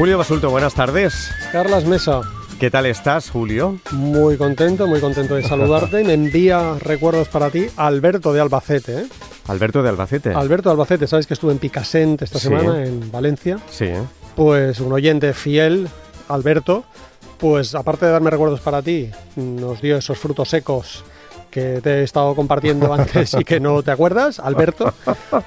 Julio Basulto, buenas tardes. Carlas Mesa. ¿Qué tal estás, Julio? Muy contento, muy contento de saludarte. Me envía recuerdos para ti Alberto de Albacete. ¿eh? Alberto de Albacete. Alberto de Albacete, sabes que estuve en Picassent esta Sí. semana en Valencia. Sí. Pues un oyente fiel, Alberto, pues aparte de darme recuerdos para ti, nos dio esos frutos secos que te he estado compartiendo antes y que no te acuerdas, Alberto.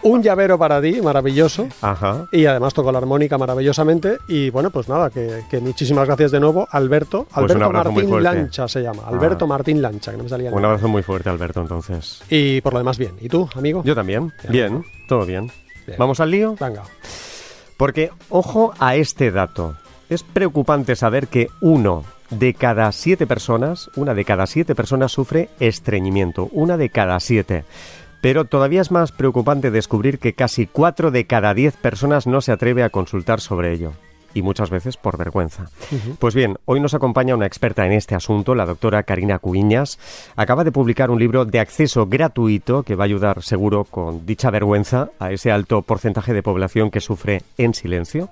Un llavero para ti, maravilloso. Ajá. Y además tocó la armónica maravillosamente. Y bueno, pues nada, que, que muchísimas gracias de nuevo, Alberto. Pues Alberto Martín. Lancha se llama. Alberto Ah. Martín Lancha, que no me salía Un abrazo muy fuerte, Alberto, entonces. Y por lo demás, bien. ¿Y tú, amigo? Yo también. Bien, todo bien. Bien. ¿Vamos al lío? Venga. Porque, ojo a este dato. Es preocupante saber que uno de cada siete personas, una de cada siete personas sufre estreñimiento. Una de cada siete. Pero todavía es más preocupante descubrir que casi cuatro de cada diez personas no se atreve a consultar sobre ello. Y muchas veces por vergüenza. Pues bien, hoy nos acompaña una experta en este asunto, la doctora Karina Cuiñas. Acaba de publicar un libro de acceso gratuito que va a ayudar seguro con dicha vergüenza a ese alto porcentaje de población que sufre en silencio.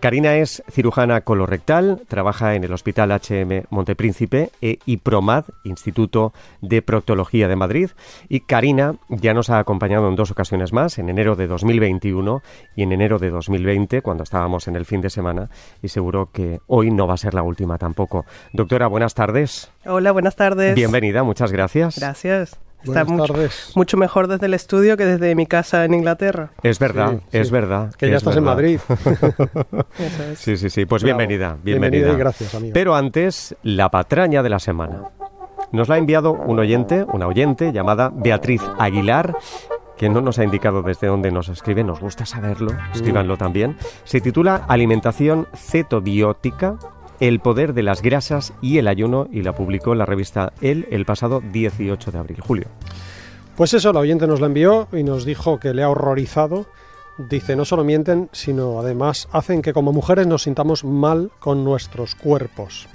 Karina es cirujana colorectal, trabaja en el Hospital HM Montepríncipe e IPROMAD, Instituto de Proctología de Madrid. Y Karina ya nos ha acompañado en dos ocasiones más, en enero de 2021 y en enero de 2020, cuando estábamos en el fin de semana. Y seguro que hoy no va a ser la última tampoco. Doctora, buenas tardes. Hola, buenas tardes. Bienvenida, muchas gracias. Gracias. Está Buenas mucho, tardes. mucho mejor desde el estudio que desde mi casa en Inglaterra. Es verdad, Sí, es sí. verdad. Que ya es estás en. Madrid. Eso es. Sí, sí, sí. Pues Bravo. bienvenida, Bienvenida bienvenida. y gracias, amigo. Pero antes, la patraña de la semana. Nos la ha enviado un oyente, una oyente llamada Beatriz Aguilar, que no nos ha indicado desde dónde nos escribe, nos gusta saberlo, escríbanlo también. Se titula Alimentación cetobiótica, el poder de las grasas y el ayuno y la publicó la revista El el pasado 18 de abril. Julio. Pues eso, la oyente nos la envió y nos dijo que le ha horrorizado. Dice, no solo mienten, sino además hacen que como mujeres nos sintamos mal con nuestros cuerpos.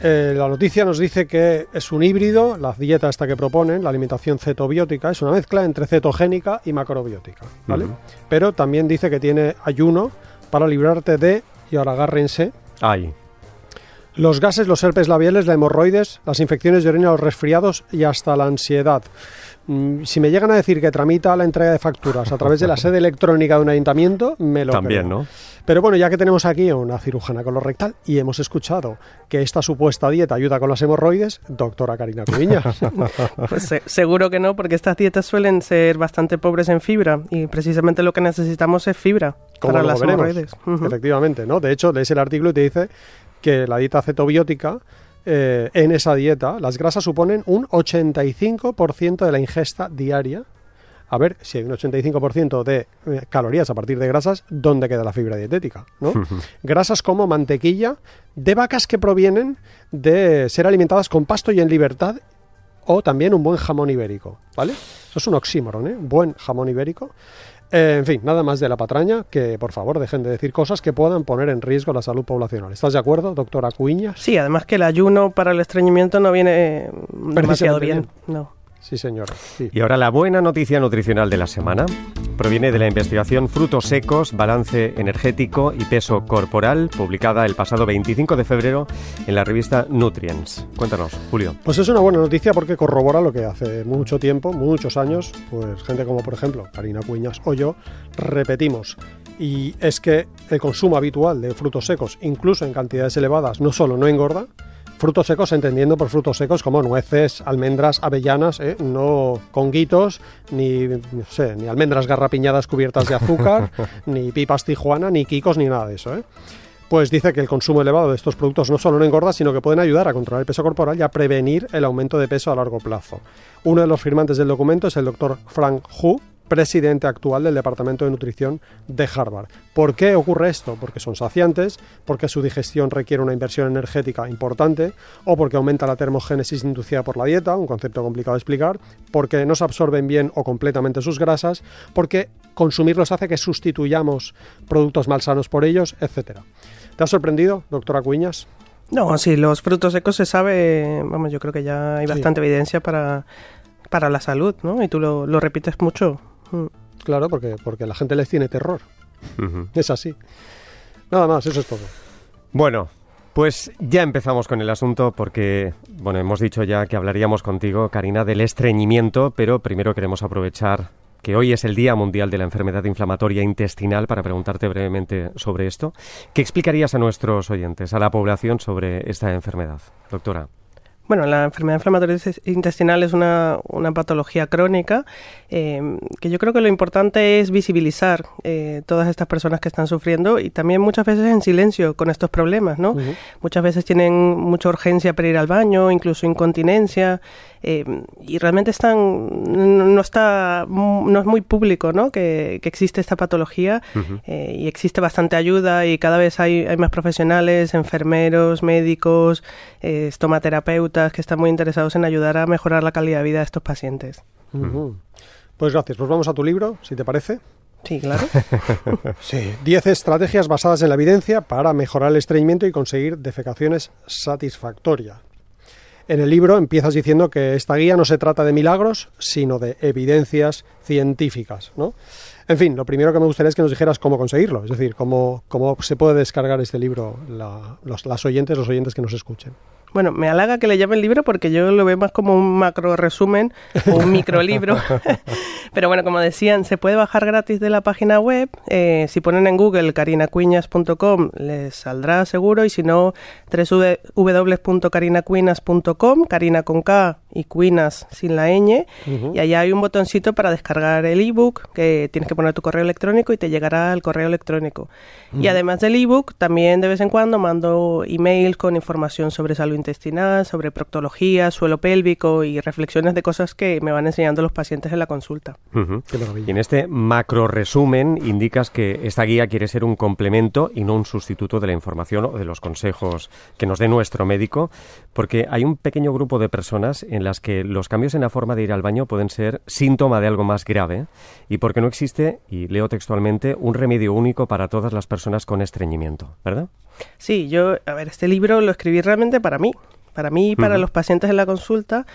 Eh, la noticia nos dice que es un híbrido, la dieta esta que proponen, la alimentación cetobiótica, es una mezcla entre cetogénica y macrobiótica, ¿vale? Pero también dice que tiene ayuno para librarte de, y ahora agárrense, Ay, los gases, los herpes labiales, la hemorroides, las infecciones de orina, los resfriados y hasta la ansiedad. Mm, Si me llegan a decir que tramita la entrega de facturas a través de la sede electrónica de un ayuntamiento, me lo también, creo. ¿no? Pero bueno, ya que tenemos aquí a una cirujana colorectal y hemos escuchado que esta supuesta dieta ayuda con las hemorroides, doctora Karina Cubiñas. Pues se- seguro que no, porque estas dietas suelen ser bastante pobres en fibra y precisamente lo que necesitamos es fibra para las veremos. hemorroides. Efectivamente, ¿no? De hecho, lees el artículo y te dice que la dieta cetobiótica, eh, en esa dieta, las grasas suponen un 85% de la ingesta diaria. A ver, si hay un 85% de eh, calorías a partir de grasas, ¿dónde queda la fibra dietética? ¿no? grasas como mantequilla de vacas que provienen de ser alimentadas con pasto y en libertad o también un buen jamón ibérico, ¿vale? Eso es un oxímoron, ¿eh? Buen jamón ibérico. Eh, en fin, nada más de la patraña, que por favor dejen de decir cosas que puedan poner en riesgo la salud poblacional. ¿Estás de acuerdo, doctora Cuiñas? Sí, además que el ayuno para el estreñimiento no viene demasiado bien. No. Sí, señora. sí. Y ahora la buena noticia nutricional de la semana proviene de la investigación Frutos secos, balance energético y peso corporal, publicada el pasado 25 de febrero en la revista Nutrients. Cuéntanos, Julio. Pues es una buena noticia porque corrobora lo que hace mucho tiempo, muchos años, pues gente como por ejemplo Karina Cuiñas o yo, repetimos. Y es que el consumo habitual de frutos secos, incluso en cantidades elevadas, no solo no engorda, frutos secos entendiendo por frutos secos como nueces, almendras, avellanas, ¿eh? no conguitos, ni, no sé, ni almendras garrapiñadas cubiertas de azúcar, ni pipas tijuana, ni quicos, ni nada de eso. ¿eh? Pues dice que el consumo elevado de estos productos no solo no engorda, sino que pueden ayudar a controlar el peso corporal y a prevenir el aumento de peso a largo plazo. Uno de los firmantes del documento es el doctor Frank Hu, presidente actual del Departamento de Nutrición de Harvard. ¿Por qué ocurre esto? Porque son saciantes, porque su digestión requiere una inversión energética importante, o porque aumenta la termogénesis inducida por la dieta, un concepto complicado de explicar, porque no se absorben bien o completamente sus grasas, porque consumirlos hace que sustituyamos productos malsanos por ellos, etc. ¿Te ha sorprendido, doctora Cuiñas? No, sí, los frutos secos se sabe, vamos, yo creo que ya hay Sí. bastante evidencia para, para la salud, ¿no? Y tú lo, lo repites mucho. Mm. Claro, porque, porque la gente les tiene terror. Es así. Nada más, eso es todo. Bueno, pues ya empezamos con el asunto porque, bueno, hemos dicho ya que hablaríamos contigo, Karina, del estreñimiento, pero primero queremos aprovechar que hoy es el Día Mundial de la Enfermedad Inflamatoria Intestinal para preguntarte brevemente sobre esto. ¿Qué explicarías a nuestros oyentes, a la población, sobre esta enfermedad, doctora? Bueno, la enfermedad inflamatoria intestinal es una, patología crónica eh, que yo creo que lo importante es visibilizar eh, todas estas personas que están sufriendo y también muchas veces en silencio con estos problemas, ¿no? Muchas veces tienen mucha urgencia para ir al baño, incluso incontinencia eh, y realmente están no está no es muy público, ¿no? Que, existe esta patología y existe bastante ayuda y cada vez hay, hay más profesionales, enfermeros, médicos, estomaterapeutas que están muy interesados en ayudar a mejorar la calidad de vida de estos pacientes. Pues gracias. Pues vamos a tu libro, si te parece. Sí, claro. sí, 10 estrategias basadas en la evidencia para mejorar el estreñimiento y conseguir defecaciones satisfactorias. En el libro empiezas diciendo que esta guía no se trata de milagros, sino de evidencias científicas, ¿no? En fin, lo primero que me gustaría es que nos dijeras cómo conseguirlo, es decir, cómo, cómo se puede descargar este libro los, las oyentes, los oyentes que nos escuchen. Bueno, me halaga que le llame el libro porque yo lo veo más como un macro resumen o un micro libro. Pero bueno, como decían, se puede bajar gratis de la página web. Eh, si ponen en Google carinacuiñas.com les saldrá seguro y si no, www.carinacuinas.com, carina con K y cuinas sin la ñ. Y allá hay un botoncito para descargar el ebook que tienes que poner tu correo electrónico y te llegará al correo electrónico. Y además del ebook, también de vez en cuando mando emails con información sobre salud intestinal, sobre proctología, suelo pélvico y reflexiones de cosas que me van enseñando los pacientes en la consulta. Y en este macro resumen indicas que esta guía quiere ser un complemento y no un sustituto de la información o de los consejos que nos dé nuestro médico, porque hay un pequeño grupo de personas en las que los cambios en la forma de ir al baño pueden ser síntoma de algo más grave y porque no existe, y leo textualmente, un remedio único para todas las personas con estreñimiento, ¿verdad? Sí, yo, a ver, este libro lo escribí realmente para mí, para mí y para los pacientes en la consulta,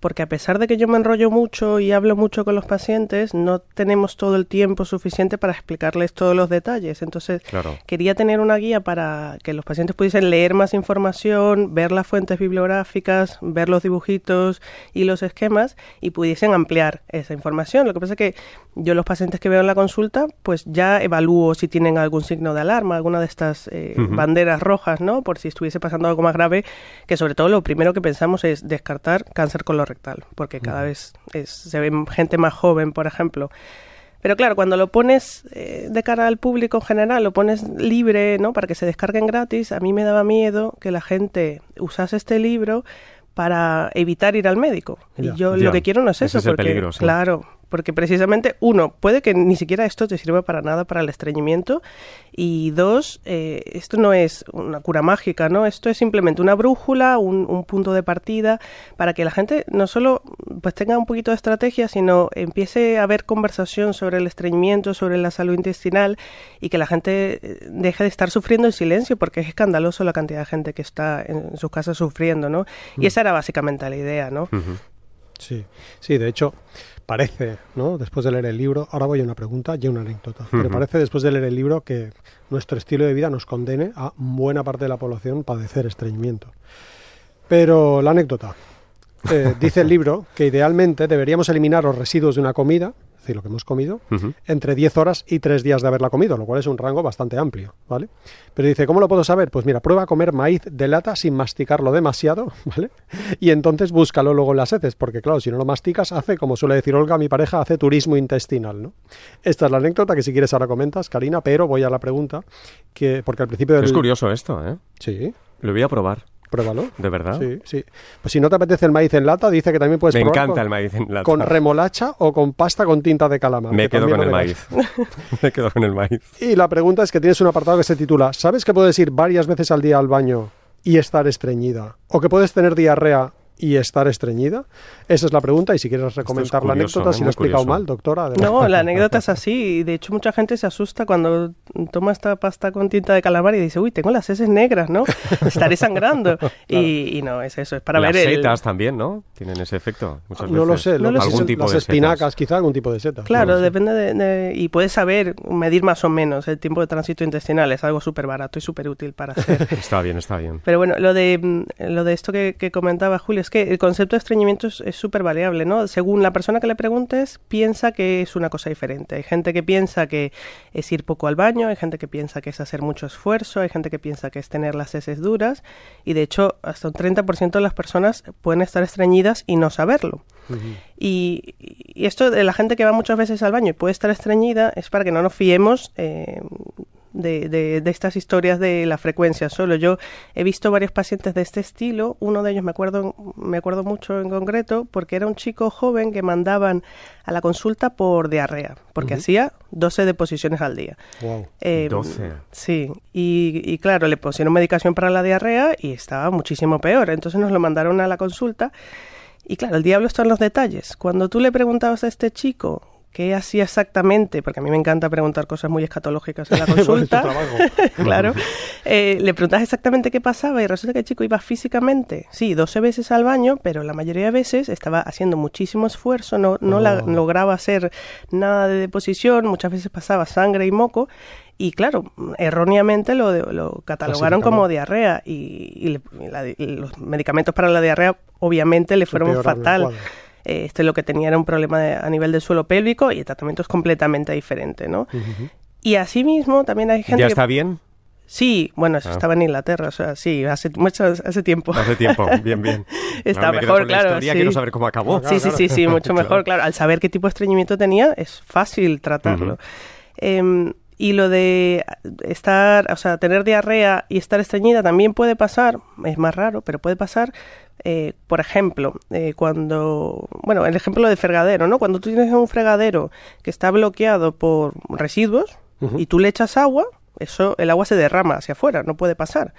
porque a pesar de que yo me enrollo mucho y hablo mucho con los pacientes, no tenemos todo el tiempo suficiente para explicarles todos los detalles. Entonces, quería tener una guía para que los pacientes pudiesen leer más información, ver las fuentes bibliográficas, ver los dibujitos y los esquemas y pudiesen ampliar esa información. Lo que pasa es que yo los pacientes que veo en la consulta, pues ya evalúo si tienen algún signo de alarma, alguna de estas eh, banderas rojas, ¿no? Por si estuviese pasando algo más grave, que sobre todo lo primero que pensamos es descartar cáncer colorectal, porque cada vez se ve gente más joven, por ejemplo. Pero claro, cuando lo pones eh, de cara al público en general, lo pones libre, ¿no? Para que se descarguen gratis, a mí me daba miedo que la gente usase este libro para evitar ir al médico. y yo lo que quiero no es eso, porque, claro, porque precisamente, uno, puede que ni siquiera esto te sirva para nada para el estreñimiento, y dos, eh, esto no es una cura mágica, ¿no? Esto es simplemente una brújula, un, punto de partida, para que la gente no solo pues tenga un poquito de estrategia, sino empiece a haber conversación sobre el estreñimiento, sobre la salud intestinal, y que la gente eh, deje de estar sufriendo en silencio, porque es escandaloso la cantidad de gente que está en sus casas sufriendo, ¿no? Y mm. esa era básicamente la idea, ¿no? Sí, sí, de hecho, parece, ¿no? Después de leer el libro, ahora voy a una pregunta y una anécdota, pero parece después de leer el libro que nuestro estilo de vida nos condene a buena parte de la población padecer estreñimiento. Pero la anécdota. Eh, dice el libro que idealmente deberíamos eliminar los residuos de una comida, lo que hemos comido, entre 10 horas y 3 días de haberla comido, lo cual es un rango bastante amplio, ¿vale? Pero dice, ¿cómo lo puedo saber? Pues mira, prueba a comer maíz de lata sin masticarlo demasiado, ¿vale? Y entonces búscalo luego en las heces, porque claro, si no lo masticas, hace, como suele decir Olga, mi pareja, hace turismo intestinal, ¿no? Esta es la anécdota que si quieres ahora comentas, Karina, pero voy a la pregunta, que porque al principio del... Es curioso esto, ¿eh? Sí. Lo voy a probar. Pruébalo. ¿De verdad? Sí, sí. Pues si no te apetece el maíz en lata, dice que también puedes Me probar encanta el maíz en lata. Con remolacha o con pasta con tinta de calamar. Me quedo con el maíz. Me quedo con el maíz. Y la pregunta es que tienes un apartado que se titula ¿Sabes que puedes ir varias veces al día al baño y estar estreñida? ¿O que puedes tener diarrea y estar estreñida? Esa es la pregunta y si quieres recomendar la anécdota, si lo he explicado mal, doctora. No, la anécdota es así y de hecho mucha gente se asusta cuando toma esta pasta con tinta de calamar y dice, uy, tengo las heces negras, ¿no? Estaré sangrando. y, no, es eso, es para las ver... Las setas también, ¿no? Tienen ese efecto muchas no veces. Lo sé, no algún tipo las de espinacas, quizá algún tipo de setas. Claro, depende de, Y puedes saber, medir más o menos el tiempo de tránsito intestinal, es algo súper barato y súper útil para hacer. está bien, está bien. Pero bueno, lo de, lo de esto que, comentaba Julio, es que el concepto de estreñimiento es súper variable, ¿no? Según la persona que le preguntes, piensa que es una cosa diferente. Hay gente que piensa que es ir poco al baño, hay gente que piensa que es hacer mucho esfuerzo, hay gente que piensa que es tener las heces duras, y de hecho, hasta un 30% de las personas pueden estar estreñidas y no saberlo. y, esto de la gente que va muchas veces al baño y puede estar estreñida es para que no nos fiemos eh, de, de, estas historias de la frecuencia solo. Yo he visto varios pacientes de este estilo, uno de ellos me acuerdo, me acuerdo mucho en concreto, porque era un chico joven que mandaban a la consulta por diarrea, porque hacía 12 deposiciones al día. Wow. 12. Em, sí, y, y, claro, le pusieron medicación para la diarrea y estaba muchísimo peor, entonces nos lo mandaron a la consulta. Y claro, el diablo está en los detalles. Cuando tú le preguntabas a este chico qué hacía exactamente, porque a mí me encanta preguntar cosas muy escatológicas en la consulta, claro, eh, le preguntas exactamente qué pasaba y resulta que el chico iba físicamente, sí, 12 veces al baño, pero la mayoría de veces estaba haciendo muchísimo esfuerzo, no, no oh. lograba hacer nada de deposición, muchas veces pasaba sangre y moco, y claro, erróneamente lo, lo catalogaron como diarrea y, los medicamentos para la diarrea obviamente le fueron fatal. Este lo que tenía era un problema a nivel del suelo pélvico y el tratamiento es completamente diferente, ¿no? Y asimismo también hay gente ¿Ya está bien? Sí, bueno, eso ah. estaba en Inglaterra, o sea, sí, hace mucho, hace tiempo. Hace tiempo, bien, bien. Está mejor, claro. sí. Quiero saber cómo acabó. Sí, sí, sí, sí, mucho mejor, claro. Al saber qué tipo de estreñimiento tenía, es fácil tratarlo. Em, y lo de estar, o sea, tener diarrea y estar estreñida también puede pasar, es más raro, pero puede pasar eh, por ejemplo, eh, cuando, bueno, el ejemplo de fregadero, ¿no? Cuando tú tienes un fregadero que está bloqueado por residuos y tú le echas agua, eso, el agua se derrama hacia afuera, no puede pasar.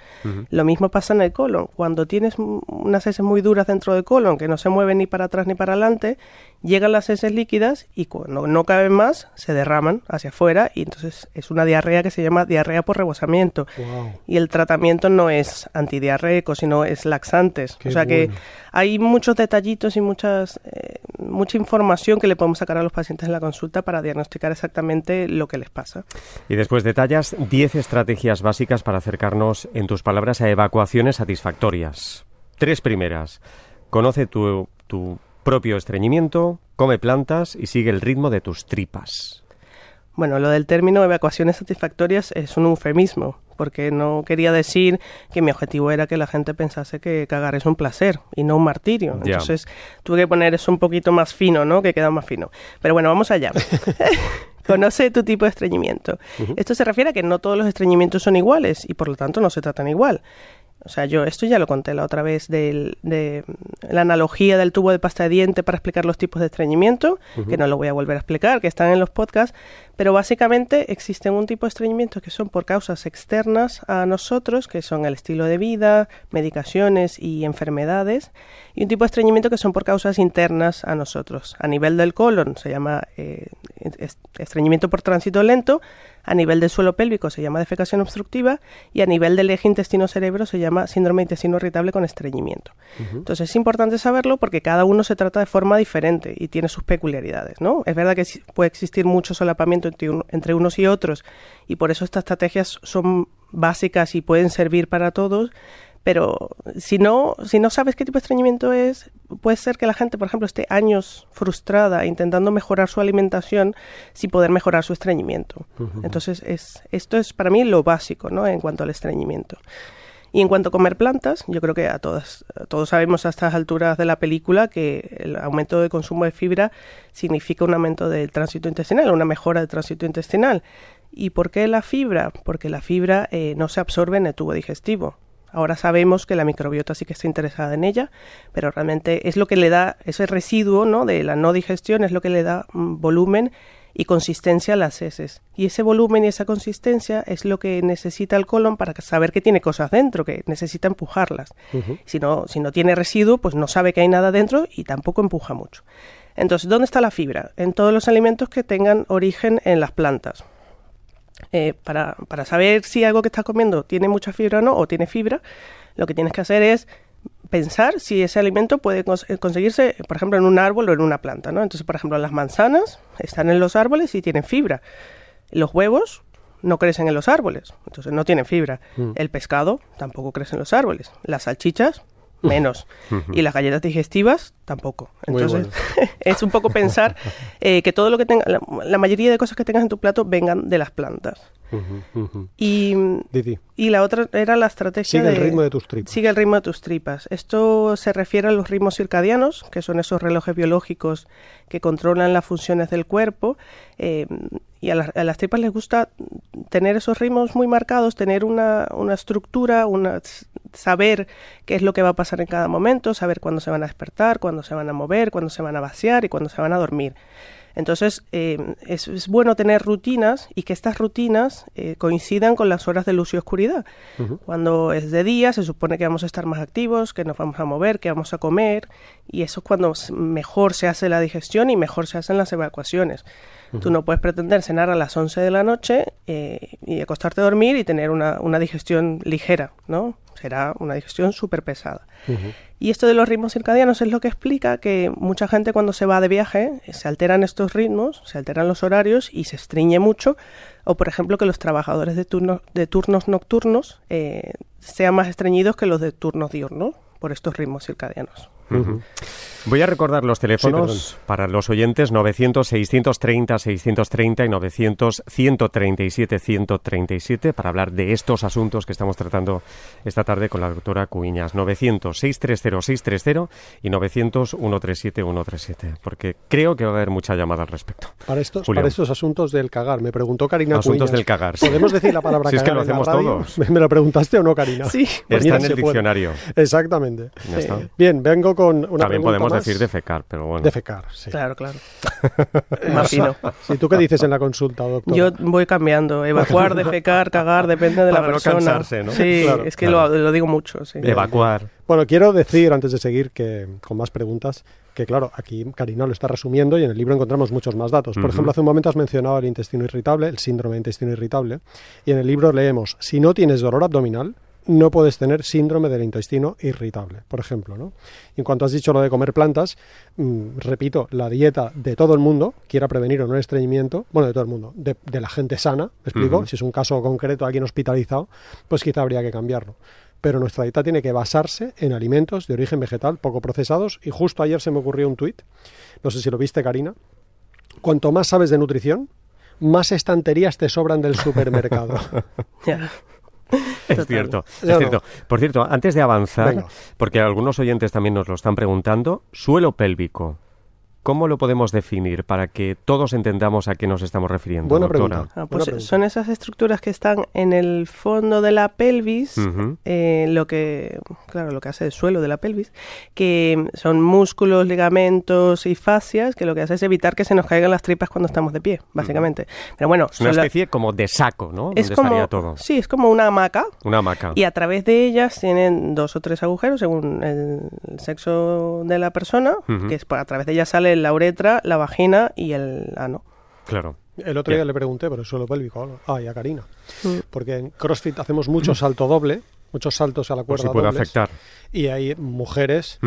Lo mismo pasa en el colon. Cuando tienes unas heces muy duras dentro del colon, que no se mueven ni para atrás ni para adelante, llegan las heces líquidas y cuando no caben más, se derraman hacia afuera y entonces es una diarrea que se llama diarrea por rebosamiento. Y el tratamiento no es antidiarreico, sino es laxantes. o sea que hay muchos detallitos y muchas, eh, mucha información que le podemos sacar a los pacientes en la consulta para diagnosticar exactamente lo que les pasa. Y después detallas 10 estrategias básicas para acercarnos, en tus palabras, a evacuaciones satisfactorias. Tres primeras. Conoce tu, tu propio estreñimiento, come plantas y sigue el ritmo de tus tripas. Bueno, lo del término evacuaciones satisfactorias es un eufemismo, porque no quería decir que mi objetivo era que la gente pensase que cagar es un placer y no un martirio. Entonces tuve que poner eso un poquito más fino, ¿no? Que queda más fino. Pero bueno, vamos allá. Conoce tu tipo de estreñimiento. Esto se refiere a que no todos los estreñimientos son iguales y por lo tanto no se tratan igual. O sea, yo esto ya lo conté la otra vez de la analogía del tubo de pasta de diente para explicar los tipos de estreñimiento, que no lo voy a volver a explicar, que están en los podcasts, pero básicamente existen un tipo de estreñimiento que son por causas externas a nosotros, que son el estilo de vida, medicaciones y enfermedades, y un tipo de estreñimiento que son por causas internas a nosotros. A nivel del colon se llama eh, estreñimiento por tránsito lento, a nivel del suelo pélvico se llama defecación obstructiva y a nivel del eje intestino-cerebro se llama síndrome de intestino irritable con estreñimiento. Entonces es importante saberlo porque cada uno se trata de forma diferente y tiene sus peculiaridades, ¿no? Es verdad que puede existir mucho solapamiento entre, entre unos y otros y por eso estas estrategias son básicas y pueden servir para todos, pero si no, si no sabes qué tipo de estreñimiento es, puede ser que la gente, por ejemplo, esté años frustrada intentando mejorar su alimentación sin poder mejorar su estreñimiento. Entonces, es, esto es para mí lo básico ¿no? en cuanto al estreñimiento. Y en cuanto a comer plantas, yo creo que a todas, todos sabemos a estas alturas de la película que el aumento de consumo de fibra significa un aumento del tránsito intestinal, una mejora del tránsito intestinal. ¿Y por qué la fibra? Porque la fibra eh, no se absorbe en el tubo digestivo. Ahora sabemos que la microbiota sí que está interesada en ella, pero realmente es lo que le da ese residuo ¿no? de la no digestión, es lo que le da mm, volumen y consistencia las heces. Y ese volumen y esa consistencia es lo que necesita el colon para saber que tiene cosas dentro, que necesita empujarlas. si, no, si no tiene residuo, pues no sabe que hay nada dentro y tampoco empuja mucho. Entonces, ¿dónde está la fibra? En todos los alimentos que tengan origen en las plantas. Eh, para, para saber si algo que estás comiendo tiene mucha fibra o no, o tiene fibra, lo que tienes que hacer es pensar si ese alimento puede eh, conseguirse, por ejemplo, en un árbol o en una planta, ¿no? Entonces, por ejemplo, las manzanas están en los árboles y tienen fibra. Los huevos no crecen en los árboles, entonces no tienen fibra. Mm. El pescado tampoco crece en los árboles. Las salchichas menos. y las galletas digestivas tampoco. Entonces, es un poco pensar eh, que todo lo que tenga, la, mayoría de cosas que tengas en tu plato vengan de las plantas. Y, y, la otra era la estrategia. Sigue el ritmo de tus tripas. Sigue el ritmo de tus tripas. Esto se refiere a los ritmos circadianos, que son esos relojes biológicos que controlan las funciones del cuerpo. Eh, y a, las tripas les gusta tener esos ritmos muy marcados, tener una, una estructura, una, saber qué es lo que va a pasar en cada momento, saber cuándo se van a despertar, cuándo se van a mover, cuándo se van a vaciar y cuándo se van a dormir. Entonces, eh, es, bueno tener rutinas y que estas rutinas eh, coincidan con las horas de luz y oscuridad. Cuando es de día, se supone que vamos a estar más activos, que nos vamos a mover, que vamos a comer, y eso es cuando mejor se hace la digestión y mejor se hacen las evacuaciones. Tú no puedes pretender cenar a las 11 de la noche eh, y acostarte a dormir y tener una, una digestión ligera, ¿no? Será una digestión súper pesada. Y esto de los ritmos circadianos es lo que explica que mucha gente cuando se va de viaje se alteran estos ritmos, se alteran los horarios y se estreñe mucho. O por ejemplo que los trabajadores de, turno, de turnos nocturnos eh, sean más estreñidos que los de turnos diurnos por estos ritmos circadianos. Voy a recordar los teléfonos para los oyentes 900-630-630 y 900-137-137 para hablar de estos asuntos que estamos tratando esta tarde con la doctora Cuiñas. 900-630-630 y 900-137-137, porque creo que va a haber mucha llamada al respecto. Para estos, para estos asuntos del cagar, me preguntó Karina Asuntos del cagar. ¿Podemos decir la palabra cagar? Si es que lo hacemos todos. ¿Me lo preguntaste o no, Karina? Sí. Pues está en el diccionario. Exactamente. Bien, vengo con una También podemos decir defecar, pero bueno. Defecar, sí. Claro, claro. Imagino. ¿Y tú qué dices en la consulta, doctor? Yo voy cambiando. Evacuar, defecar, cagar, depende de la persona. No cansarse, ¿no? Sí, es que lo, digo mucho. Sí. Evacuar. Bueno, quiero decir, antes de seguir, que con más preguntas, que claro, aquí Karina lo está resumiendo y en el libro encontramos muchos más datos. Por ejemplo, hace un momento has mencionado el intestino irritable, el síndrome de intestino irritable, y en el libro leemos, si no tienes dolor abdominal, no puedes tener síndrome del intestino irritable, por ejemplo. ¿no? en cuanto has dicho lo de comer plantas, mm, repito, la dieta de todo el mundo, quiera prevenir o no el estreñimiento, bueno, de todo el mundo, de, la gente sana, ¿me explico? Si es un caso concreto, alguien hospitalizado, pues quizá habría que cambiarlo. Pero nuestra dieta tiene que basarse en alimentos de origen vegetal poco procesados. Y justo ayer se me ocurrió un tuit, no sé si lo viste, Karina. Cuanto más sabes de nutrición, más estanterías te sobran del supermercado. Es cierto, es cierto. Por cierto, antes de avanzar, porque algunos oyentes también nos lo están preguntando, suelo pélvico. ¿Cómo lo podemos definir para que todos entendamos a qué nos estamos refiriendo? Buena pregunta. Ah, pues son esas estructuras que están en el fondo de la pelvis, eh, lo que, claro, lo que hace el suelo de la pelvis, que son músculos, ligamentos y fascias, que lo que hace es evitar que se nos caigan las tripas cuando estamos de pie, básicamente. Pero bueno, es una especie como de saco, ¿no? Es como, todo. Sí, es como una hamaca. Una hamaca. Y a través de ellas tienen dos o tres agujeros según el sexo de la persona, que es a través de ellas sale la uretra, la vagina y el ano. Claro. El otro día le pregunté por el suelo pélvico ah, a Karina. Mm. Porque en CrossFit hacemos mucho salto doble, muchos saltos a la cuerda. Pues puede afectar. Y hay mujeres,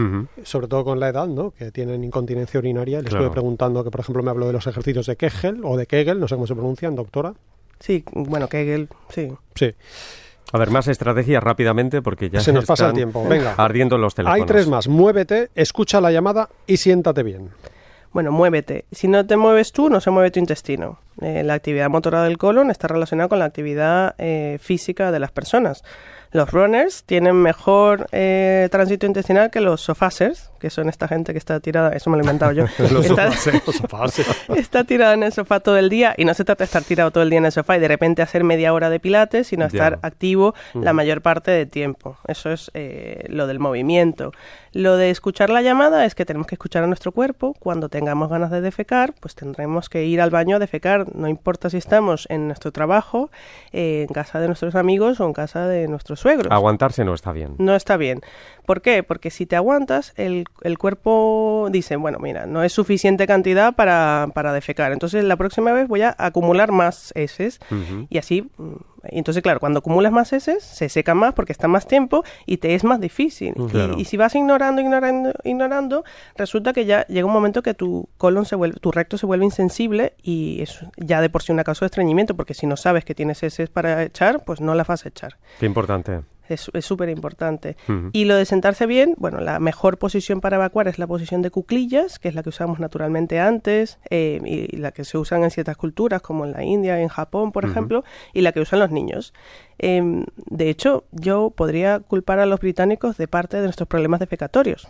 sobre todo con la edad, ¿no? que tienen incontinencia urinaria. Les estuve preguntando que, por ejemplo, me habló de los ejercicios de Kegel o de Kegel, no sé cómo se pronuncian, doctora. Sí, bueno, Kegel, sí. Sí. A ver, más estrategias rápidamente porque ya se nos pasa el tiempo. Venga. Ardiendo los teléfonos. Hay tres más. Muévete, escucha la llamada y siéntate bien. Bueno, muévete. Si no te mueves tú, no se mueve tu intestino. Eh, la actividad motora del colon está relacionada con la actividad eh, física de las personas. Los runners tienen mejor eh, tránsito intestinal que los sofásers, que son esta gente que está tirada, eso me lo he inventado yo. está, está tirada en el sofá todo el día y no se trata de estar tirado todo el día en el sofá y de repente hacer media hora de pilates, sino estar activo la mayor parte del tiempo. Eso es eh, lo del movimiento. Lo de escuchar la llamada es que tenemos que escuchar a nuestro cuerpo. Cuando tengamos ganas de defecar, pues tendremos que ir al baño a defecar. No importa si estamos en nuestro trabajo, en casa de nuestros amigos o en casa de nuestros suegros. Aguantarse no está bien. No está bien. ¿Por qué? Porque si te aguantas, el, el cuerpo dice, bueno, mira, no es suficiente cantidad para, para, defecar. Entonces la próxima vez voy a acumular más heces y así... Entonces, claro, cuando acumulas más heces, se seca más porque está más tiempo y te es más difícil. Y, y, si vas ignorando, ignorando, ignorando, resulta que ya llega un momento que tu colon se vuelve, tu recto se vuelve insensible y es ya de por sí una causa de estreñimiento, porque si no sabes que tienes heces para echar, pues no las vas a echar. Qué importante. Es súper importante. Y lo de sentarse bien, bueno, la mejor posición para evacuar es la posición de cuclillas, que es la que usamos naturalmente antes, eh, y, la que se usan en ciertas culturas, como en la India, en Japón, por ejemplo, y la que usan los niños. Em, de hecho, yo podría culpar a los británicos de parte de nuestros problemas defecatorios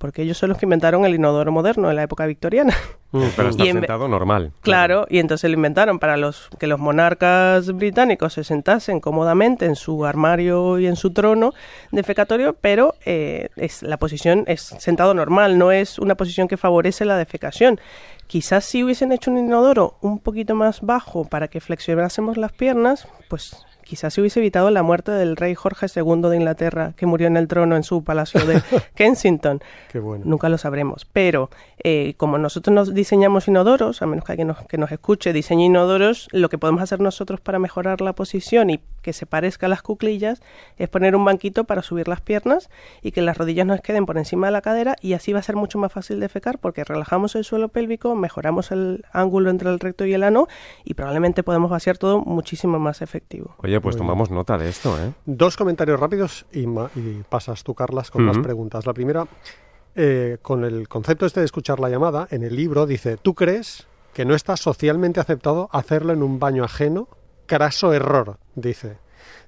porque ellos son los que inventaron el inodoro moderno en la época victoriana. Mm, pero está sentado normal. Claro, y entonces lo inventaron para los que los monarcas británicos se sentasen cómodamente en su armario y en su trono defecatorio, pero eh, es, la posición es sentado normal, no es una posición que favorece la defecación. Quizás si hubiesen hecho un inodoro un poquito más bajo para que flexionásemos las piernas, pues quizás se hubiese evitado la muerte del rey Jorge II de Inglaterra, que murió en el trono en su palacio de Kensington. Qué bueno. Nunca lo sabremos. Pero eh, como nosotros nos diseñamos inodoros, a menos que alguien nos, que nos escuche, diseñe inodoros, lo que podemos hacer nosotros para mejorar la posición y que se parezca a las cuclillas es poner un banquito para subir las piernas y que las rodillas nos queden por encima de la cadera y así va a ser mucho más fácil de fecar porque relajamos el suelo pélvico, mejoramos el ángulo entre el recto y el ano y probablemente podemos vaciar todo muchísimo más efectivo. Oye, pues tomamos nota de esto, ¿eh? Dos comentarios rápidos y, pasas tú, Carlas, con las preguntas. La primera, eh, con el concepto este de escuchar la llamada, en el libro dice, ¿tú crees que no está socialmente aceptado hacerlo en un baño ajeno? Craso error, dice.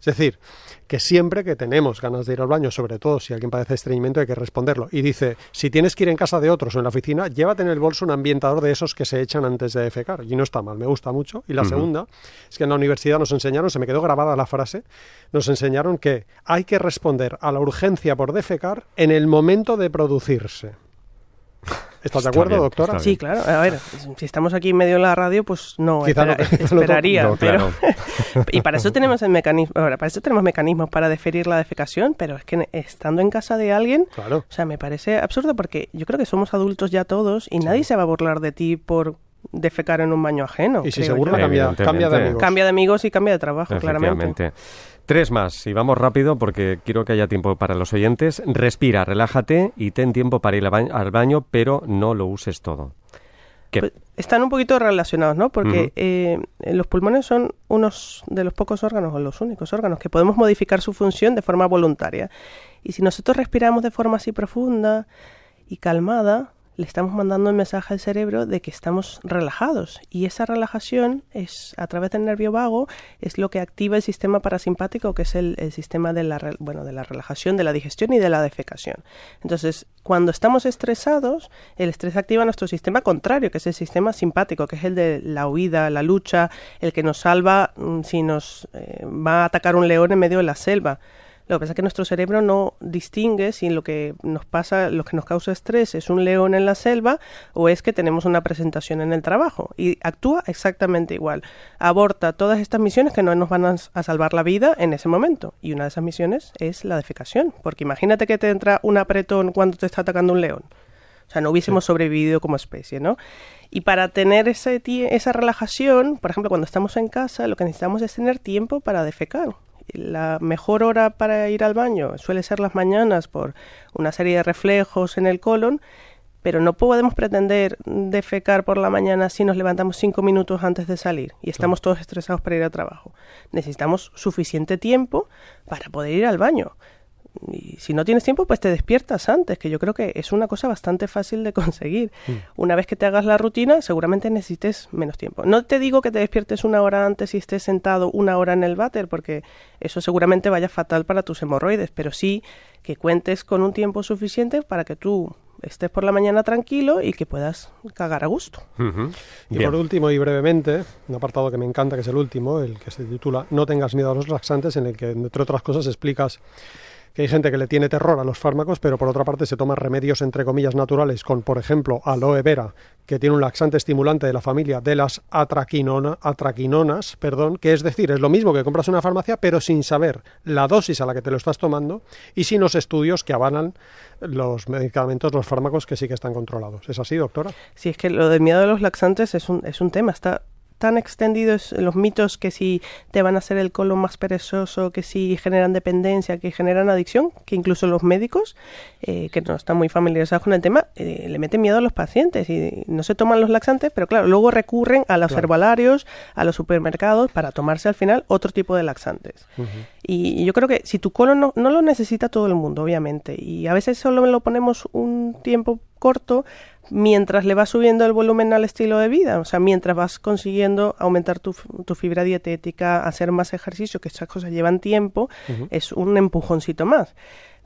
Es decir, que siempre que tenemos ganas de ir al baño, sobre todo si alguien padece estreñimiento, hay que responderlo. Y dice, si tienes que ir en casa de otros o en la oficina, llévate en el bolso un ambientador de esos que se echan antes de defecar. Y no está mal, me gusta mucho. Y la segunda es que en la universidad nos enseñaron, se me quedó grabada la frase, nos enseñaron que hay que responder a la urgencia por defecar en el momento de producirse. ¿Estás de acuerdo, doctora? Sí, claro. A ver, si estamos aquí en medio de la radio, pues no, esperaría. y para eso tenemos el mecanismo, ahora, para eso tenemos mecanismos para deferir la defecación, pero es que estando en casa de alguien, o sea, me parece absurdo porque yo creo que somos adultos ya todos y nadie se va a burlar de ti por defecar en un baño ajeno. Y si seguro cambia, cambia, de amigos. Cambia de amigos y cambia de trabajo, claramente. Tres más, y vamos rápido porque quiero que haya tiempo para los oyentes. Respira, relájate y ten tiempo para ir al baño, pero no lo uses todo. Pues, están un poquito relacionados, ¿no? Porque eh, los pulmones son unos de los pocos órganos, o los únicos órganos, que podemos modificar su función de forma voluntaria. Y si nosotros respiramos de forma así profunda y calmada, le estamos mandando el mensaje al cerebro de que estamos relajados. Y esa relajación es a través del nervio vago es lo que activa el sistema parasimpático que es el, sistema de la bueno de la relajación de la digestión y de la defecación. Entonces cuando estamos estresados el estrés activa nuestro sistema contrario que es el sistema simpático que es el de la huida la lucha el que nos salva mm, si nos eh, va a atacar un león en medio de la selva lo que pasa es que nuestro cerebro no distingue si lo que nos pasa, lo que nos causa estrés es un león en la selva o es que tenemos una presentación en el trabajo. Y actúa exactamente igual. Aborta todas estas misiones que no nos van a, salvar la vida en ese momento. Y una de esas misiones es la defecación. Porque imagínate que te entra un apretón cuando te está atacando un león. O sea, no hubiésemos sobrevivido como especie, ¿no? Y para tener ese, esa relajación, por ejemplo, cuando estamos en casa, lo que necesitamos es tener tiempo para defecar la mejor hora para ir al baño suele ser las mañanas por una serie de reflejos en el colon, pero no podemos pretender defecar por la mañana si nos levantamos cinco minutos antes de salir y estamos todos estresados para ir al trabajo. Necesitamos suficiente tiempo para poder ir al baño. Y si no tienes tiempo, pues te despiertas antes, que yo creo que es una cosa bastante fácil de conseguir. Mm. Una vez que te hagas la rutina, seguramente necesites menos tiempo. No te digo que te despiertes una hora antes y estés sentado una hora en el váter, porque eso seguramente vaya fatal para tus hemorroides, pero sí que cuentes con un tiempo suficiente para que tú estés por la mañana tranquilo y que puedas cagar a gusto. Y por último y brevemente, un apartado que me encanta, que es el último, el que se titula No tengas miedo a los laxantes, en el que, entre otras cosas, explicas que hay gente que le tiene terror a los fármacos, pero por otra parte se toma remedios entre comillas naturales con, por ejemplo, aloe vera, que tiene un laxante estimulante de la familia de las atraquinona, atraquinonas, perdón, que es decir, es lo mismo que compras en una farmacia, pero sin saber la dosis a la que te lo estás tomando y sin los estudios que avalan los medicamentos, los fármacos que sí que están controlados. ¿Es así, doctora? Sí, es que lo del miedo a los laxantes es un, es un tema. Está tan extendidos los mitos que si te van a hacer el colon más perezoso, que si generan dependencia, que generan adicción, que incluso los médicos, eh, que no están muy familiarizados con el tema, eh, le meten miedo a los pacientes y no se toman los laxantes, pero claro, luego recurren a los herbolarios, a los supermercados para tomarse al final otro tipo de laxantes. y, yo creo que si tu colon no, no lo necesita todo el mundo, obviamente, y a veces solo lo ponemos un tiempo corto, mientras le vas subiendo el volumen al estilo de vida, o sea, mientras vas consiguiendo aumentar tu, fibra dietética, hacer más ejercicio, que estas cosas llevan tiempo, es un empujoncito más.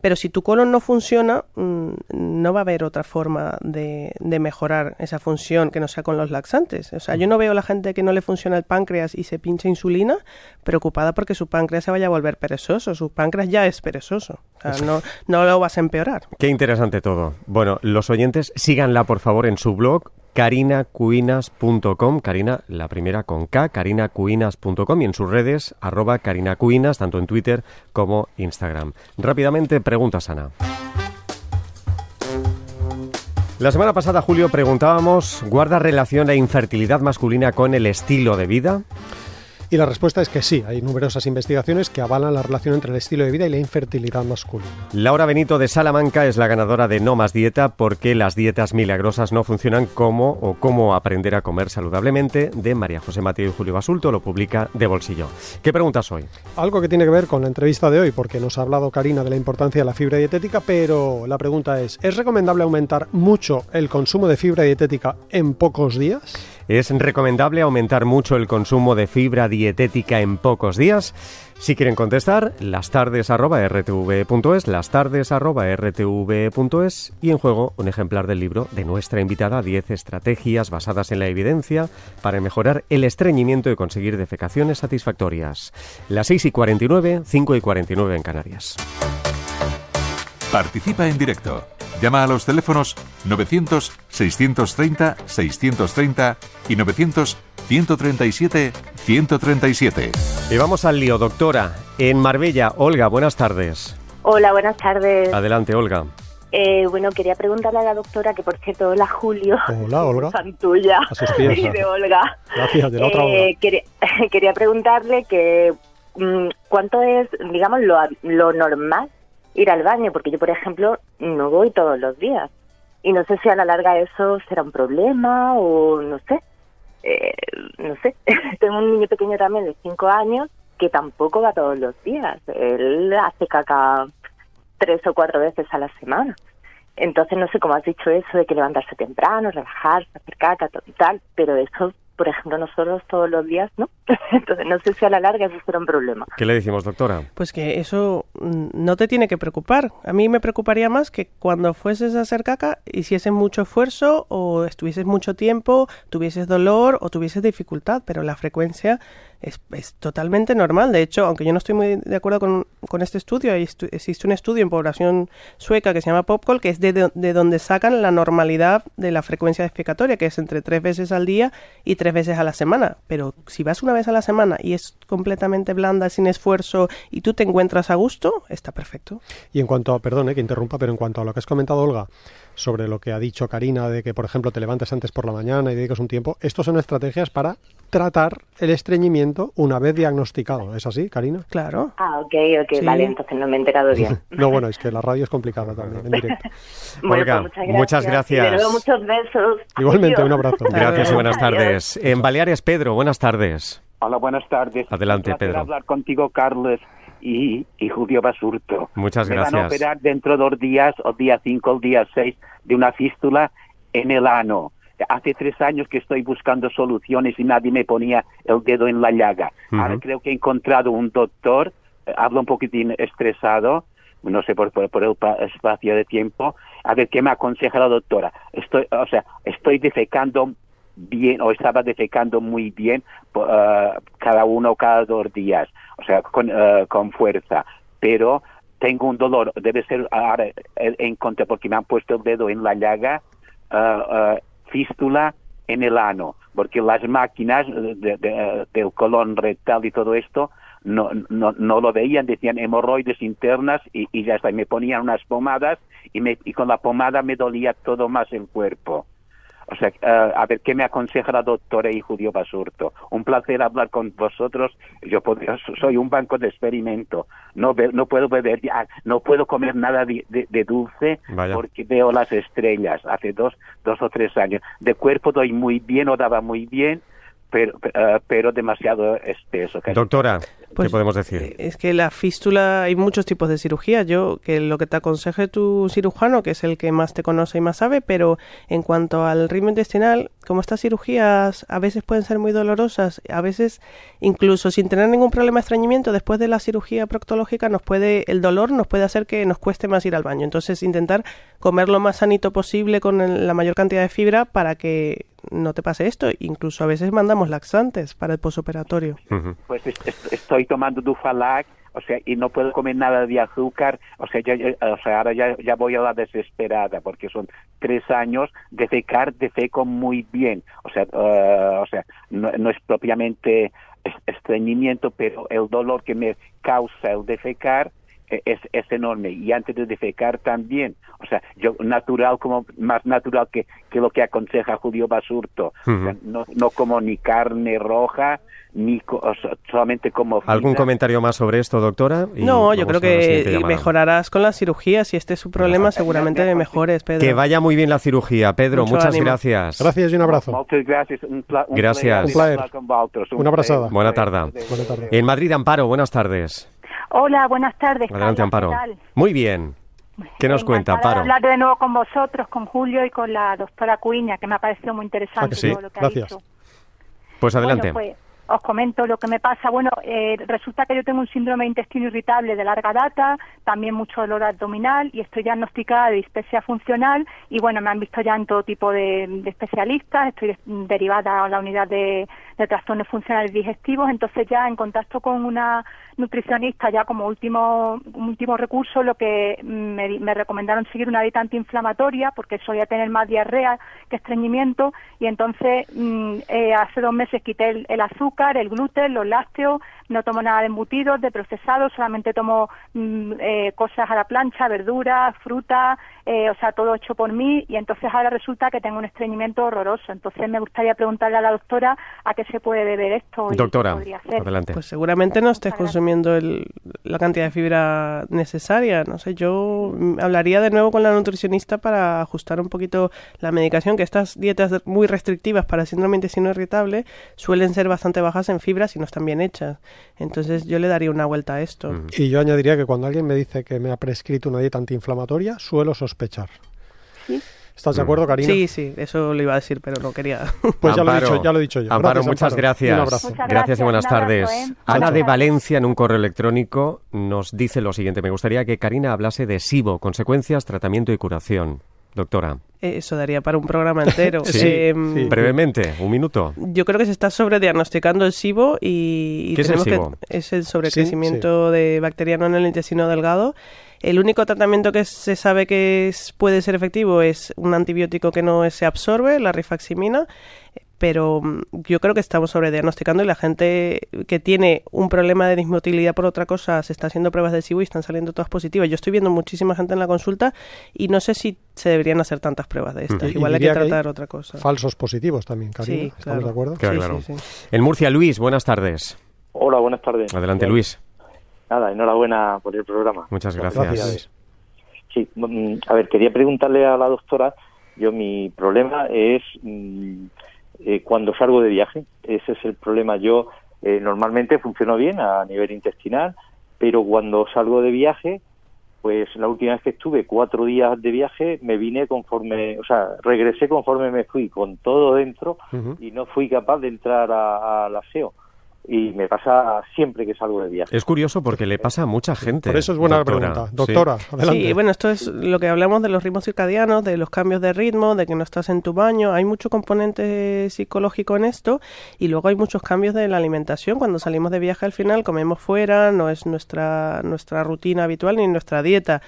Pero si tu colon no funciona, mm, no va a haber otra forma de, mejorar esa función que no sea con los laxantes. O sea, yo no veo a la gente que no le funciona el páncreas y se pincha insulina preocupada porque su páncreas se vaya a volver perezoso. Su páncreas ya es perezoso. O sea, no, no lo vas a empeorar. Qué interesante todo. Bueno, los oyentes, síganla por favor en su blog carinacuinas.com, Carina, la primera con K, carinacuinas.com y en sus redes, arroba carinacuinas, tanto en Twitter como Instagram. Rápidamente, preguntas, Ana. La semana pasada, Julio, preguntábamos, ¿guarda relación la infertilidad masculina con el estilo de vida? Y la respuesta es que sí, hay numerosas investigaciones que avalan la relación entre el estilo de vida y la infertilidad masculina. Laura Benito de Salamanca es la ganadora de No Más Dieta porque las dietas milagrosas no funcionan como o cómo aprender a comer saludablemente de María José Mateo y Julio Basulto, lo publica de bolsillo. ¿Qué preguntas hoy? Algo que tiene que ver con la entrevista de hoy, porque nos ha hablado Karina de la importancia de la fibra dietética, pero la pregunta es, ¿es recomendable aumentar mucho el consumo de fibra dietética en pocos días? ¿Es recomendable aumentar mucho el consumo de fibra dietética en pocos días? Si quieren contestar, lastardes.rtv.es, lastardes.rtv.es y en juego un ejemplar del libro de nuestra invitada 10 estrategias basadas en la evidencia para mejorar el estreñimiento y conseguir defecaciones satisfactorias. Las 6 y 49, 5 y 49 en Canarias. Participa en directo Llama a los teléfonos 900-630-630 y 900-137-137. Y vamos al lío, doctora. En Marbella, Olga, buenas tardes. Hola, buenas tardes. Adelante, Olga. Eh, bueno, quería preguntarle a la doctora, que por cierto, hola Julio. Hola, Olga. Santuya. A sus pies. de Olga. Gracias, de la otra eh, quería, quería, preguntarle que mm, cuánto es, digamos, lo, lo normal ir al baño, porque yo, por ejemplo, no voy todos los días. Y no sé si a la larga eso será un problema o no sé. Eh, no sé. Tengo un niño pequeño también de 5 años que tampoco va todos los días. Él hace caca tres o cuatro veces a la semana. Entonces, no sé cómo has dicho eso de que levantarse temprano, relajarse, hacer caca, tal, pero eso por ejemplo, nosotros todos los días, ¿no? Entonces, no sé si a la larga eso será un problema. ¿Qué le decimos, doctora? Pues que eso mm, no te tiene que preocupar. A mí me preocuparía más que cuando fueses a hacer caca hicieses mucho esfuerzo o estuvieses mucho tiempo, tuvieses dolor o tuvieses dificultad, pero la frecuencia es, es, totalmente normal. De hecho, aunque yo no estoy muy de acuerdo con, con este estudio, existe un estudio en población sueca que se llama PopCall, que es de, de, donde sacan la normalidad de la frecuencia explicatoria, que es entre tres veces al día y tres veces a la semana. Pero si vas una vez a la semana y es completamente blanda, sin esfuerzo, y tú te encuentras a gusto, está perfecto. Y en cuanto a, perdón, que interrumpa, pero en cuanto a lo que has comentado, Olga, sobre lo que ha dicho Karina de que, por ejemplo, te levantes antes por la mañana y dedicas un tiempo. Estos son estrategias para tratar el estreñimiento una vez diagnosticado. ¿Es así, Karina? Claro. Ah, ok, ok, vale, entonces no me he enterado bien. no, bueno, es que la radio es complicada también, en directo. bueno, pues muchas gracias. Muchas muchos besos. Igualmente, un abrazo. Gracias y buenas tardes. En Baleares, Pedro, buenas tardes. Hola, buenas tardes. Adelante, Pedro. hablar contigo, Carlos y, y Julio Basurto. Muchas Me van a gracias. operar dentro de dos días, o día 5 o día 6, de una fístula en el ano. Hace tres años que estoy buscando soluciones y nadie me ponía el dedo en la llaga. Ahora creo que he encontrado un doctor, eh, hablo un poquitín estresado, no sé por, por, por el pa- espacio de tiempo, a ver qué me aconseja la doctora. Estoy, o sea, estoy defecando bien o estaba defecando muy bien eh, cada uno o cada dos días, o sea, con, eh, con fuerza, pero tengo un dolor, debe ser ahora eh, en contra porque me han puesto el dedo en la llaga, eh, eh, fístula en el ano, porque las máquinas de- de- de- del colon rectal y todo esto no, no, no lo veían, decían hemorroides internas y, y ya está, me ponían unas pomadas y, me, y con la pomada me dolía todo más el cuerpo. O sea, eh, a ver, ¿qué me aconseja la doctora y Julio Basurto? Un placer hablar con vosotros. Yo podría- soy un banco de experimento. No, be- no puedo beber, ya, no puedo comer nada de, de- de dulce Vaya. porque veo las estrellas hace dos, dos o tres años. De cuerpo doy muy bien o daba muy bien, pero, eh, pero demasiado espeso. casi. ¿Qué Pues, podemos decir? eh, Es que la fístula, hay muchos tipos de cirugía. Yo, que lo que te aconseje tu cirujano, que es el que más te conoce y más sabe, pero en cuanto al ritmo intestinal, como estas cirugías a veces pueden ser muy dolorosas, a veces incluso sin tener ningún problema de estreñimiento, después de la cirugía proctológica nos puede, el dolor nos puede hacer que nos cueste más ir al baño. Entonces intentar comer lo más sanito posible con el- la mayor cantidad de fibra para que no te pase esto. Incluso a veces mandamos laxantes para el posoperatorio. Pues es- es- estoy tomando Dufalac, o sea, y no puedo comer nada de azúcar, o sea, ya, o sea ahora ya, ya voy a la desesperada, porque son tres años de fecar, defeco muy bien, o sea, eh, o sea no, no es propiamente es- estreñimiento, pero el dolor que me causa el defecar es, es enorme y antes de defecar también, o sea, yo natural como más natural que, que lo que aconseja Julio Basurto, o sea, Ujú. no, no como ni carne roja ni co- o sea, solamente como ¿Algún comentario más sobre esto, doctora? Y No, yo creo la que mejorarás con las cirugías. Si este es su problema, seguramente mejores, Pedro. Que vaya muy bien la cirugía, Pedro. Mucho muchas ánimo. gracias. Gracias y un abrazo. Moltes gràcies. Un, pla, un Gracias. Un Una. Buena tarde. Buena tarde. En Madrid, Amparo, buenas tardes. Hola, buenas tardes. Adelante, Carla, ¿qué Amparo. Muy bien. ¿Qué nos cuenta, Amparo? hablar de nuevo con vosotros, con Julio y con la doctora Cuiña, que me ha parecido muy interesante Ah, que sí? todo lo que Gracias. ha dicho. Pues adelante. Bueno, pues os comento lo que me pasa. Bueno, eh, resulta que yo tengo un síndrome de intestino irritable de larga data, también mucho dolor abdominal y estoy diagnosticada de dispepsia funcional y bueno, me han visto ya en todo tipo de, de especialistas, estoy derivada a la unidad de, de trastornos funcionales digestivos, entonces ya en contacto con una nutricionista ya como último último recurso lo que me, me recomendaron seguir una dieta antiinflamatoria porque solía tener más diarrea que estreñimiento y entonces mm, eh, hace dos meses quité el, el azúcar, el gluten, los lácteos, no tomo nada de embutidos, de procesados, solamente tomo mm, eh, cosas a la plancha, verduras, fruta, eh, o sea, todo hecho por mí y entonces ahora resulta que tengo un estreñimiento horroroso. Entonces me gustaría preguntarle a la doctora a qué se puede deber esto y qué Doctora, podría hacer. adelante. Pues seguramente no estés consumiendo el- la cantidad de fibra necesaria. No sé, yo mm, hablaría de nuevo con la nutricionista para ajustar un poquito la medicación, que estas dietas muy restrictivas para síndrome intestino irritable suelen ser bastante bajas en fibra si no están bien hechas. Entonces yo le daría una vuelta a esto. Y yo añadiría que cuando alguien me dice que me ha prescrito una dieta antiinflamatoria, suelo sospechar. Sí. ¿Estás de acuerdo, Karina? Sí, sí, eso lo iba a decir, pero no quería. Pues ya lo, he dicho, ya lo he dicho yo. Amparo, Gracias, muchas Amparo. gracias. Y Un abrazo. Muchas Gracias y gracias, buenas un abrazo, tardes. ¿eh? Ana de. Valencia, en un correo electrónico, nos dice lo siguiente. Me gustaría que Karina hablase de SIBO, consecuencias, tratamiento y curación. Doctora, Eso daría para un programa entero. Sí, Em, sí. brevemente, un minuto. Yo creo que se está sobrediagnosticando el SIBO y, y ¿Qué es el tenemos SIBO? que es el sobrecrecimiento de bacteriano en el intestino delgado. El único tratamiento que se sabe que es- puede ser efectivo es un antibiótico que no se absorbe, la rifaximina, pero mm, yo creo que estamos sobrediagnosticando y la gente que tiene un problema de dismotilidad por otra cosa se está haciendo pruebas de SIBO y están saliendo todas positivas. Yo estoy viendo muchísima gente en la consulta y no sé si se deberían hacer tantas pruebas de estas. Igual hay que diría que hay tratar otra cosa. Falsos positivos también, Karina. Sí, ¿Estamos claro. de acuerdo? Claro, Sí, claro. sí, sí. En Murcia, Luis, buenas tardes. Hola, buenas tardes. Adelante, Luis. Nada, enhorabuena por el programa. Muchas gracias. Gracias. Sí, mm, a ver, quería preguntarle a la doctora, yo mi problema es mm, eh, cuando salgo de viaje, ese es el problema. Yo eh, normalmente funciono bien a nivel intestinal, pero cuando salgo de viaje, pues la última vez que estuve cuatro días de viaje, me vine conforme, o sea, regresé conforme me fui, con todo dentro, y no fui capaz de entrar a- al aseo. Y me pasa siempre que salgo de viaje. Es curioso porque le pasa a mucha gente. Por eso es buena doctora. pregunta. Sí. Doctora, adelante. Sí, bueno, esto es lo que hablamos de los ritmos circadianos, de los cambios de ritmo, de que no estás en tu baño. Hay mucho componente psicológico en esto y luego hay muchos cambios de la alimentación. Cuando salimos de viaje al final comemos fuera, no es nuestra, nuestra rutina habitual ni nuestra dieta.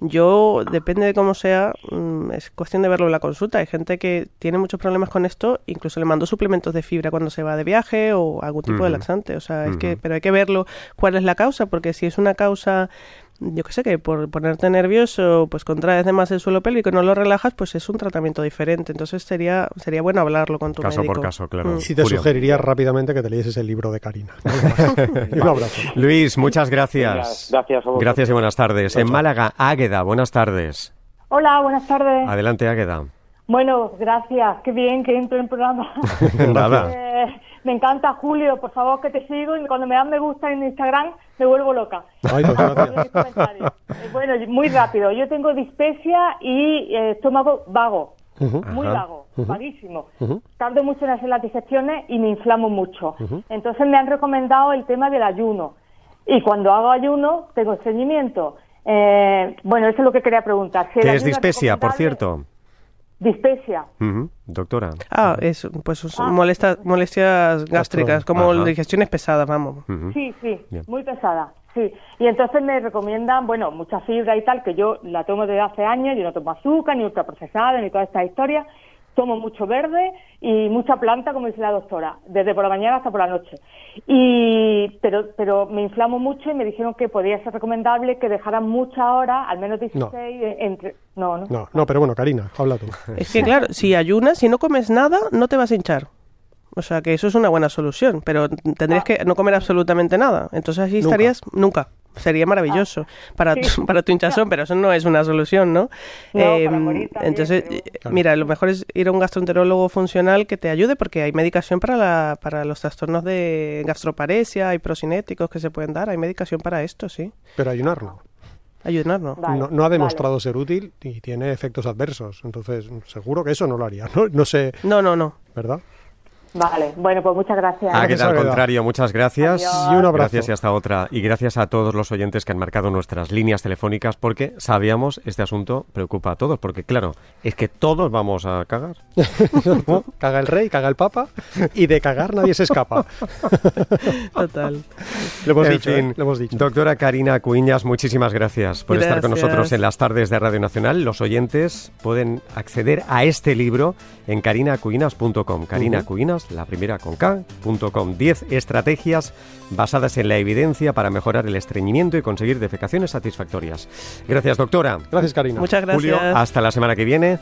Yo, depende de cómo sea, mm, es cuestión de verlo en la consulta. Hay gente que tiene muchos problemas con esto, incluso le mando suplementos de fibra cuando se va de viaje o algún tipo de laxante. O sea, es que, pero hay que verlo cuál es la causa, porque si es una causa yo qué sé, que por ponerte nervioso, pues contraes de más el suelo pélvico y no lo relajas, pues es un tratamiento diferente. Entonces sería sería bueno hablarlo con tu Caso por médico. caso, claro. Mm. Y te Julio. sugeriría rápidamente que te leyeses el libro de Karina. Y un abrazo. Luis, muchas gracias. gracias a. Gracias y buenas tardes. En Málaga, Águeda, buenas tardes. Hola, buenas tardes. Adelante, Águeda. Bueno, gracias. Qué bien que entro en el programa. Nada. Eh, me encanta, Julio. Por favor, que te sigo. Y cuando me dan me gusta en Instagram, me vuelvo loca. Ay, pues. Eh, bueno, muy rápido. Yo tengo dispesia y eh, estómago vago. Muy Ajá. vago, vaguísimo. Tardo mucho en hacer las digestiones y me inflamo mucho. Entonces me han recomendado el tema del ayuno. Y cuando hago ayuno, tengo estreñimiento. Eh, bueno, eso es lo que quería preguntar. Si ¿Qué es dispesia, por recomendable- Dispesia. Ujú, Doctora. Ah, es pues es Ah. molesta- molestias gástricas, como Ajá. digestiones pesadas, vamos. Sí, sí, Bien. muy pesada, sí. Y entonces me recomiendan, bueno, mucha fibra y tal, que yo la tomo desde hace años, yo no tomo azúcar, ni ultraprocesada, ni todas estas historias. Tomo mucho verde y mucha planta, como dice la doctora, desde por la mañana hasta por la noche. Y, pero, pero me inflamo mucho y me dijeron que podía ser recomendable que dejaran muchas horas, al menos 16, eh, entre... No, no. No, no, pero bueno, Karina, habla tú. Es que claro, si ayunas, si no comes nada, no te vas a hinchar. O sea que eso es una buena solución, pero tendrías que no comer absolutamente nada. Entonces así Nunca. estarías nunca. Sería maravilloso para, Sí. tu, para tu hinchazón, pero eso no es una solución, ¿no? No, para morir también, entonces, pero- mira, lo mejor es ir a un gastroenterólogo funcional que te ayude porque hay medicación para, la, para los trastornos de gastroparesia, hay procinéticos que se pueden dar, hay medicación para esto, sí. Pero ayunarlo. Ayudarnos. Vale, no, no ha vale. demostrado ser útil y tiene efectos adversos. Entonces, seguro que eso no lo haría. No, no sé, No, no, no. ¿verdad? Vale, bueno, pues muchas gracias. Águeda, al contrario, muchas gracias. Adiós. Y un abrazo. Gracias y hasta otra. Y gracias a todos los oyentes que han marcado nuestras líneas telefónicas porque sabíamos este asunto preocupa a todos. Porque claro, es que todos vamos a cagar. Caga el rey, caga el papa y de cagar nadie se escapa. Total. Lo hemos En dicho, fin, ¿eh? Lo hemos dicho. Doctora Karina Cuiñas, muchísimas gracias por estar con nosotros en las tardes de Radio Nacional. Los oyentes pueden acceder a este libro en carinacuinas.com. Karina Cuinas, la primera con K.com. 10 estrategias basadas en la evidencia para mejorar el estreñimiento y conseguir defecaciones satisfactorias. Gracias, doctora. Gracias, Karina. Muchas gracias. Julio, hasta la semana que viene.